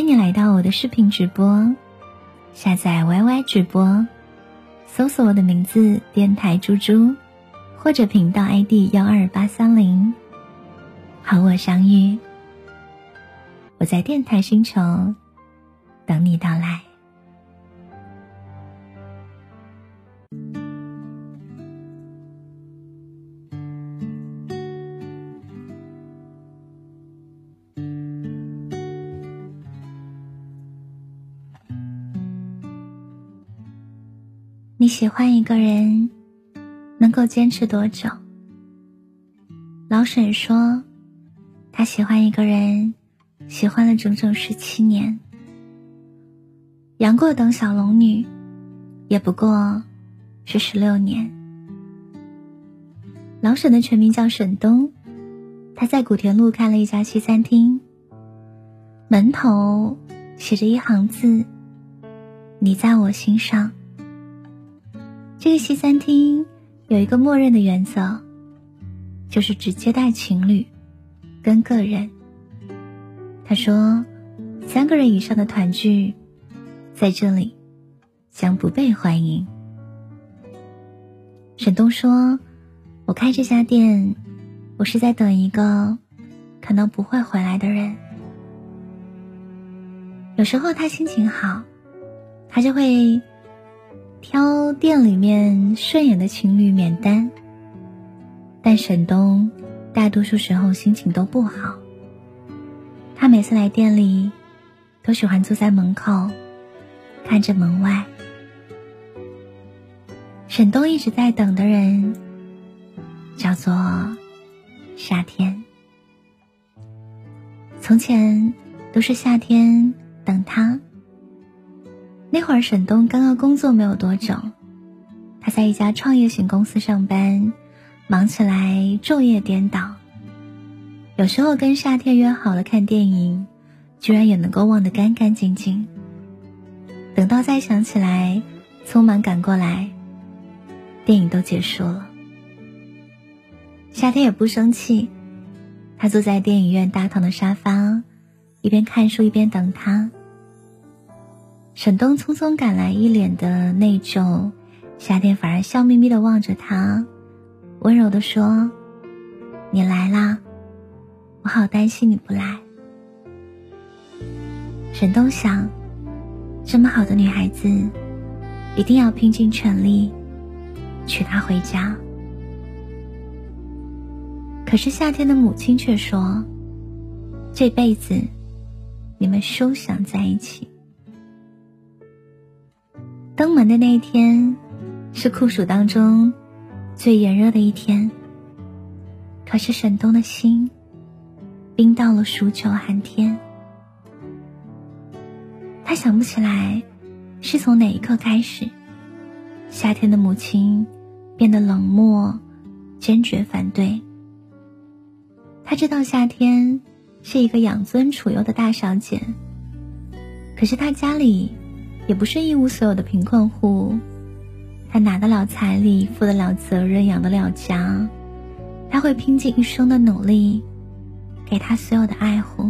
欢迎你来到我的视频直播，下载 YY 直播，搜索我的名字“电台猪猪”，或者频道 ID 幺二八三零，和我相遇。我在电台星球等你到来。喜欢一个人，能够坚持多久？老沈说，他喜欢一个人，喜欢了整整十七年。杨过等小龙女，也不过是十六年。老沈的全名叫沈东，他在古田路开了一家西餐厅，门头写着一行字：“你在我心上。”这个西餐厅有一个默认的原则，就是只接待情侣跟个人。他说，三个人以上的团聚在这里将不被欢迎。沈东说：“我开这家店，我是在等一个可能不会回来的人。有时候他心情好，他就会。”挑店里面顺眼的情侣免单，但沈东大多数时候心情都不好。他每次来店里，都喜欢坐在门口，看着门外。沈东一直在等的人，叫做夏天。从前都是夏天等他。那会儿，沈东刚刚工作没有多久，他在一家创业型公司上班，忙起来昼夜颠倒。有时候跟夏天约好了看电影，居然也能够忘得干干净净。等到再想起来，匆忙赶过来，电影都结束了。夏天也不生气，他坐在电影院大堂的沙发，一边看书一边等他。沈东匆匆赶来，一脸的内疚。夏天反而笑眯眯的望着他，温柔的说：“你来啦，我好担心你不来。”沈东想，这么好的女孩子，一定要拼尽全力娶她回家。可是夏天的母亲却说：“这辈子，你们休想在一起。”登门的那一天，是酷暑当中最炎热的一天。可是沈东的心冰到了数九寒天。他想不起来是从哪一刻开始，夏天的母亲变得冷漠、坚决反对。他知道夏天是一个养尊处优的大小姐，可是他家里。也不是一无所有的贫困户，他拿得了彩礼，负得了责任，养得了家，他会拼尽一生的努力，给他所有的爱护。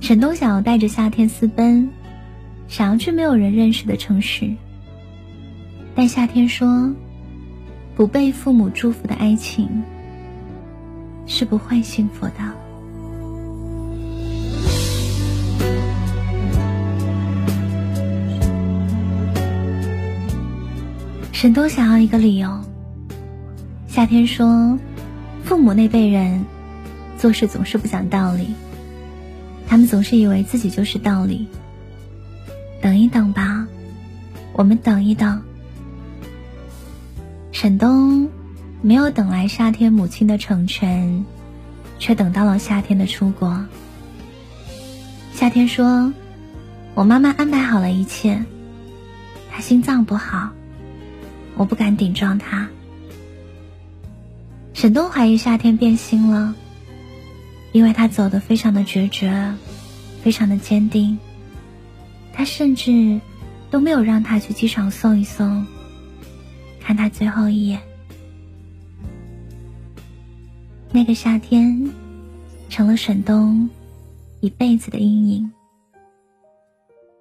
沈东想要带着夏天私奔，想要去没有人认识的城市，但夏天说，不被父母祝福的爱情是不会幸福的。沈东想要一个理由。夏天说：“父母那辈人做事总是不讲道理，他们总是以为自己就是道理。等一等吧，我们等一等。”沈东没有等来夏天母亲的成全，却等到了夏天的出国。夏天说：“我妈妈安排好了一切。她心脏不好，我不敢顶撞他。”沈东怀疑夏天变心了，因为他走的非常的决绝，非常的坚定。他甚至都没有让他去机场送一送，看他最后一眼。那个夏天，成了沈东一辈子的阴影。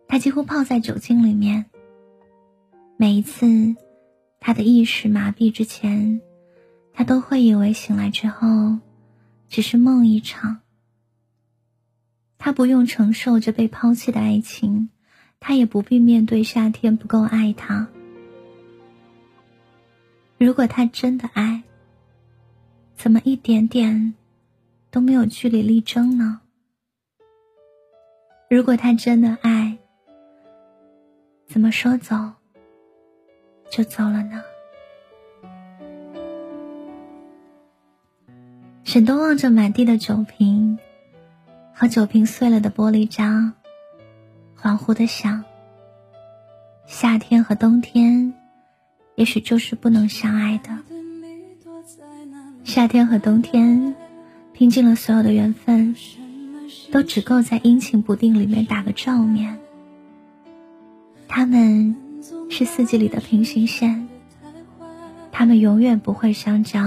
他几乎泡在酒精里面。每一次，他的意识麻痹之前。他都会以为醒来之后，只是梦一场。他不用承受着被抛弃的爱情，他也不必面对夏天不够爱他。如果他真的爱，怎么一点点都没有据理力争呢？如果他真的爱，怎么说走就走了呢？沈东望着满地的酒瓶和酒瓶碎了的玻璃渣，恍惚的想：夏天和冬天，也许就是不能相爱的。夏天和冬天，拼尽了所有的缘分，都只够在阴晴不定里面打个照面。他们是四季里的平行线，他们永远不会相交。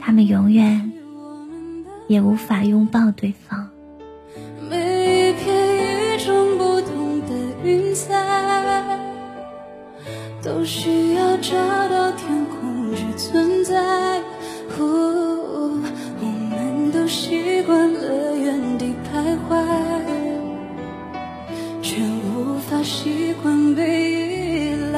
他们永远也无法拥抱对方。每一片与众不同的云彩，都需要找到天空去存在。我们都习惯了原地徘徊，无法习惯被依赖。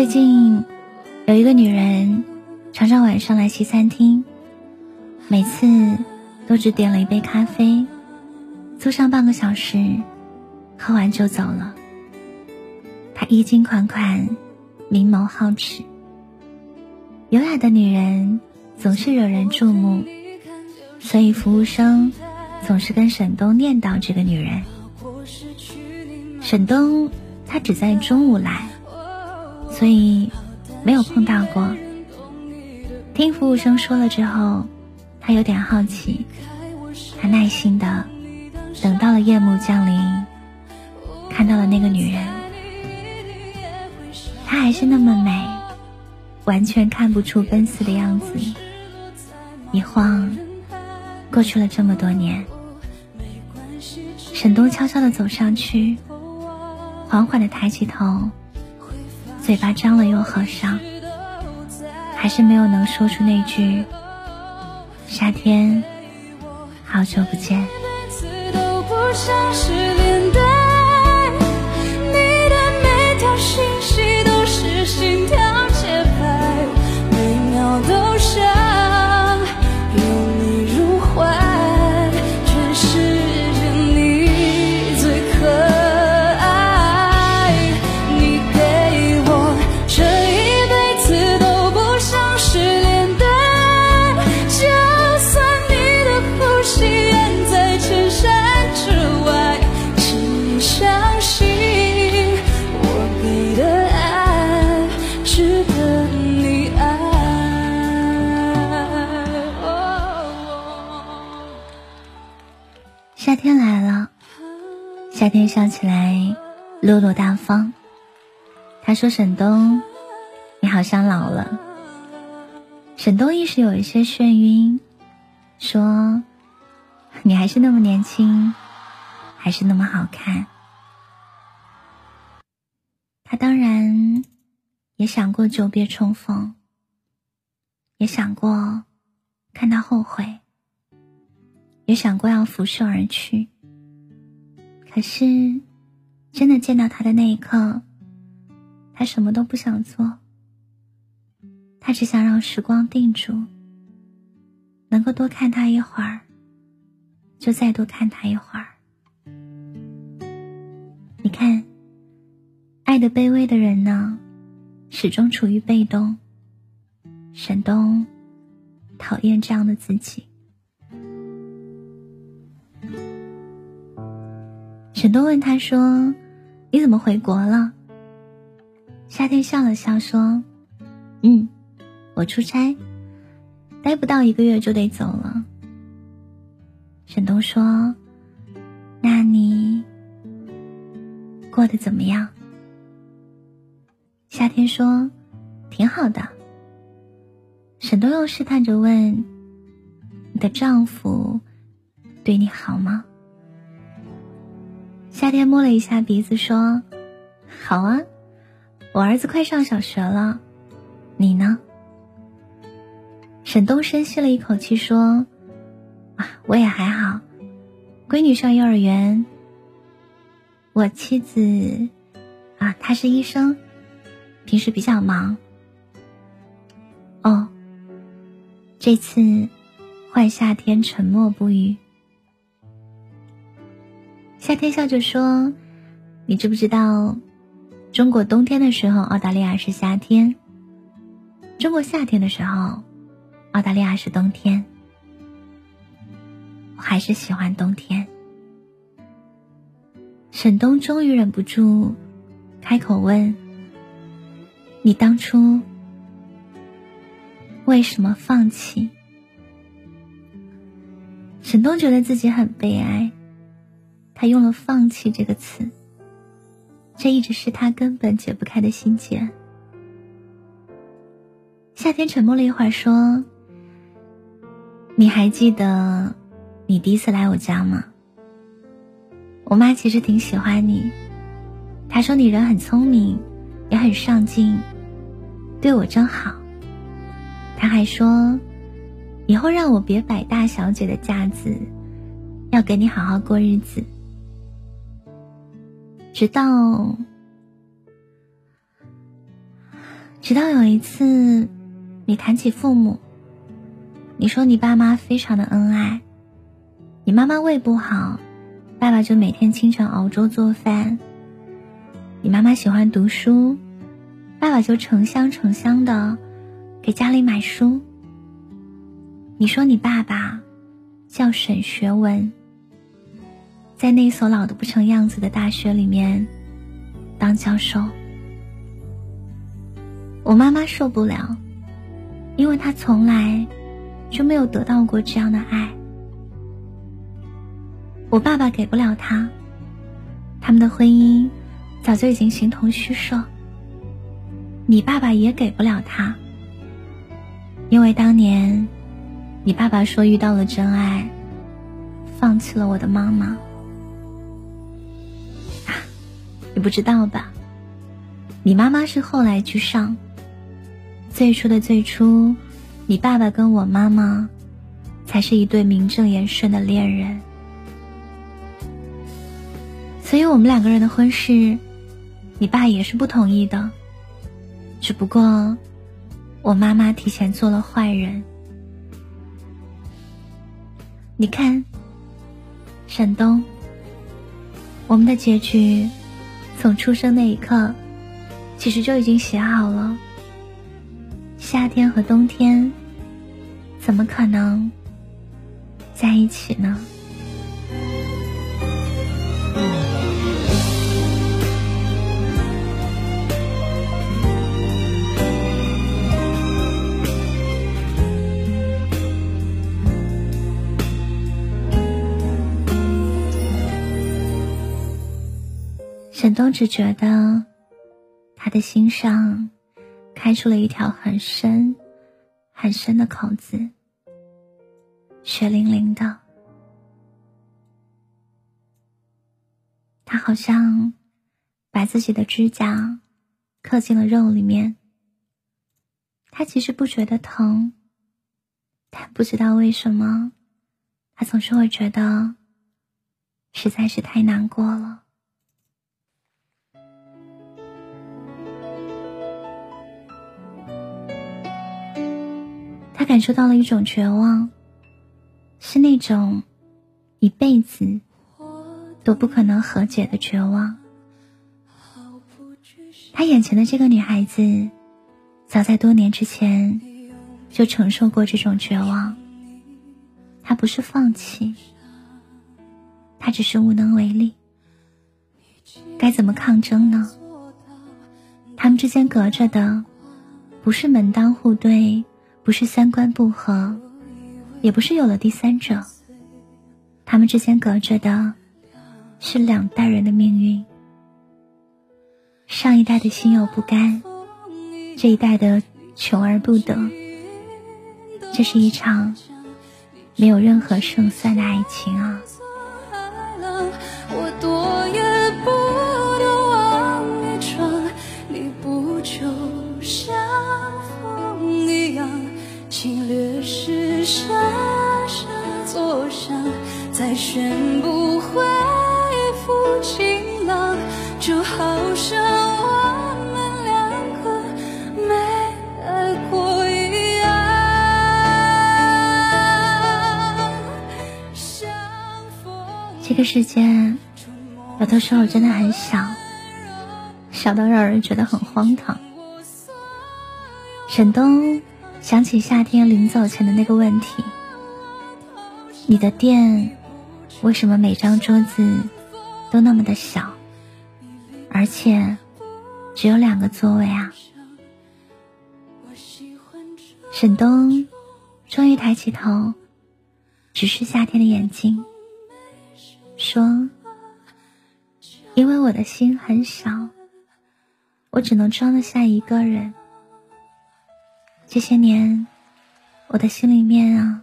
最近有一个女人，常常晚上来西餐厅，每次都只点了一杯咖啡，坐上半个小时，喝完就走了。她衣襟款款，明眸皓齿，优雅的女人总是惹人注目，所以服务生总是跟沈东念叨这个女人。沈东他只在中午来，所以没有碰到过。听服务生说了之后，他有点好奇，他耐心的等到了夜幕降临，看到了那个女人。她还是那么美，完全看不出奔四的样子。一晃，过去了这么多年。沈东悄悄的走上去，缓缓的抬起头，嘴巴张了又合上，还是没有能说出那句“夏天，好久不见”。天笑起来落落大方。他说：“沈东，你好像老了。”沈东一时有一些眩晕，说：“你还是那么年轻，还是那么好看。”他当然也想过久别重逢，也想过看他后悔，也想过要拂袖而去。可是，真的见到他的那一刻，他什么都不想做。他只想让时光定住，能够多看他一会儿，就再多看他一会儿。你看。爱的卑微的人呢，始终处于被动。沈东讨厌这样的自己。沈东问他说：“你怎么回国了？”夏天笑了笑说：“嗯，我出差，待不到一个月就得走了。”沈东说：“那你过得怎么样？”夏天说：“挺好的。”沈东又试探着问：“你的丈夫对你好吗？”夏天摸了一下鼻子说：“好啊，我儿子快上小学了。你呢？”沈东深吸了一口气说：“啊，我也还好，闺女上幼儿园。我妻子啊，她是医生。”平时比较忙。哦，这次换夏天沉默不语。夏天笑着说：“你知不知道，中国冬天的时候，澳大利亚是夏天；中国夏天的时候，澳大利亚是冬天。我还是喜欢冬天。”沈东终于忍不住开口问。你当初为什么放弃？沈东觉得自己很悲哀，他用了“放弃”这个词，这一直是他根本解不开的心结。夏天沉默了一会儿，说：“你还记得你第一次来我家吗？我妈其实挺喜欢你，她说你人很聪明。”也很上进，对我真好。她还说，以后让我别摆大小姐的架子，要给你好好过日子。直到，直到有一次，你谈起父母，你说你爸妈非常的恩爱，你妈妈胃不好，爸爸就每天清晨熬粥做饭。你妈妈喜欢读书，爸爸就成箱成箱的给家里买书。你说你爸爸叫沈学文，在那所老的不成样子的大学里面当教授。我妈妈受不了，因为她从来就没有得到过这样的爱。我爸爸给不了她，他们的婚姻。早就已经形同虚设。你爸爸也给不了她，因为当年，你爸爸说遇到了真爱，放弃了我的妈妈。你不知道吧？你妈妈是后来居上。最初的最初，你爸爸跟我妈妈，才是一对名正言顺的恋人。所以我们两个人的婚事。你爸也是不同意的，只不过我妈妈提前做了坏人。你看，沈东，我们的结局从出生那一刻其实就已经写好了。夏天和冬天怎么可能在一起呢？沈东只觉得，他的心上开出了一条很深、很深的口子，血淋淋的。他好像把自己的指甲刻进了肉里面。他其实不觉得疼，但不知道为什么，他总是会觉得实在是太难过了。他感受到了一种绝望，是那种一辈子都不可能和解的绝望。他眼前的这个女孩子，早在多年之前就承受过这种绝望。他不是放弃，他只是无能为力。该怎么抗争呢？他们之间隔着的，不是门当户对。不是三观不合，也不是有了第三者，他们之间隔着的，是两代人的命运。上一代的心有不甘，这一代的求而不得。这是一场没有任何胜算的爱情啊！再宣布恢复晴朗，就好像我们两个没爱过一样。这个世界有的时候真的很小，小到让人觉得很荒唐。沈东想起夏天临走前的那个问题：“你的店？”为什么每张桌子都那么的小，而且只有两个座位啊？沈东终于抬起头，直视夏天的眼睛，说：“因为我的心很小，我只能装得下一个人。这些年，我的心里面啊，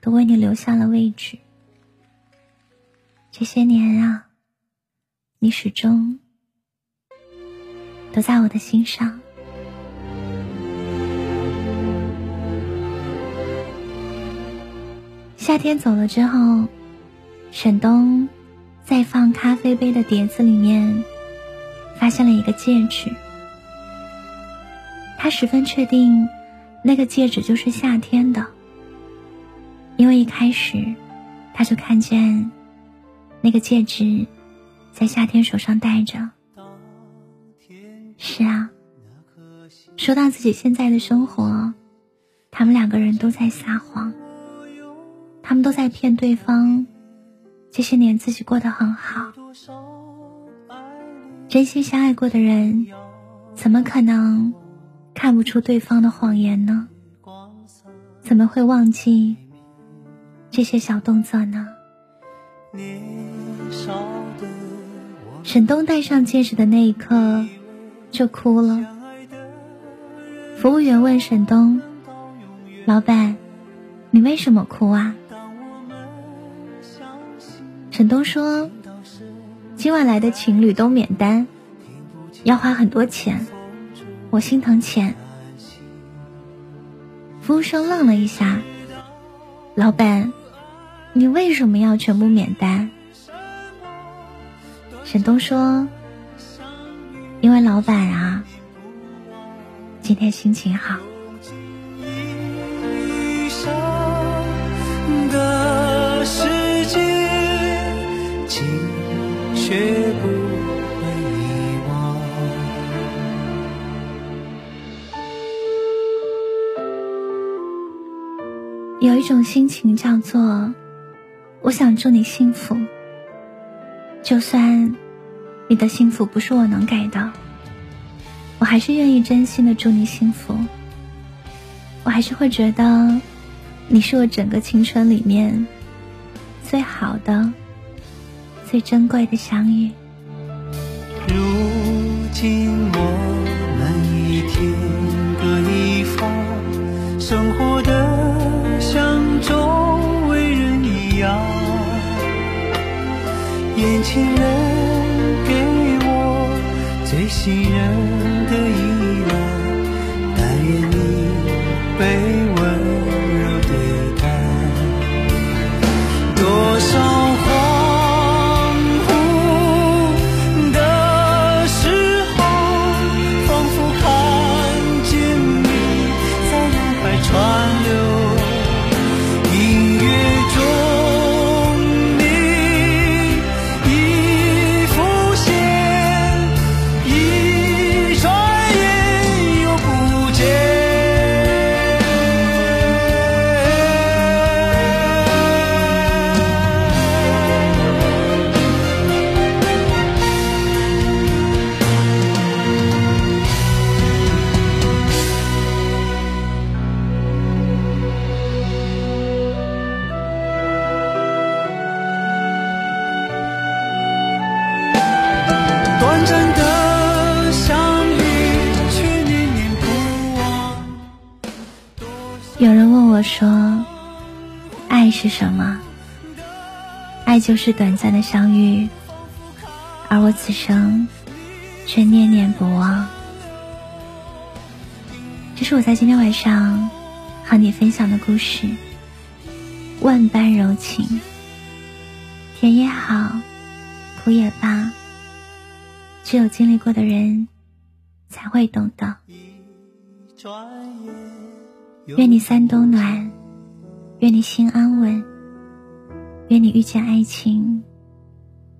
都为你留下了位置。”这些年啊，你始终都在我的心上。夏天走了之后，沈东在放咖啡杯的碟子里面发现了一个戒指。他十分确定，那个戒指就是夏天的，因为一开始他就看见。那个戒指，在夏天手上戴着。是啊，说到自己现在的生活，他们两个人都在撒谎，他们都在骗对方。这些年自己过得很好，真心相爱过的人，怎么可能看不出对方的谎言呢？怎么会忘记这些小动作呢？沈东戴上戒指的那一刻，就哭了。服务员问沈东：“老板，你为什么哭啊？”沈东说：“今晚来的情侣都免单，要花很多钱，我心疼钱。”服务生愣了一下：“老板。”你为什么要全部免单？沈东说：“因为老板啊，今天心情好。”有一种心情叫做。我想祝你幸福，就算你的幸福不是我能给的，我还是愿意真心的祝你幸福。我还是会觉得你是我整个青春里面最好的、最珍贵的相遇。如今我情人。爱是什么？”爱就是短暂的相遇，而我此生却念念不忘。这是我在今天晚上和你分享的故事。万般柔情，甜也好，苦也罢，只有经历过的人才会懂得。愿你三冬暖，愿你心安稳，愿你遇见爱情，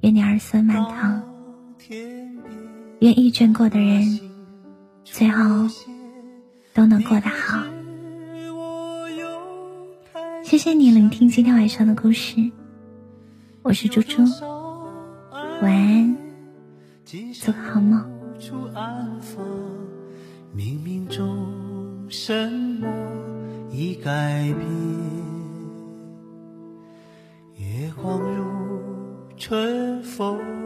愿你儿孙满堂，愿遇见过的人最后都能过得好。谢谢你聆听今天晚上的故事，我是猪猪，晚安，做个好梦。冥冥中什么已改变？月光如春风。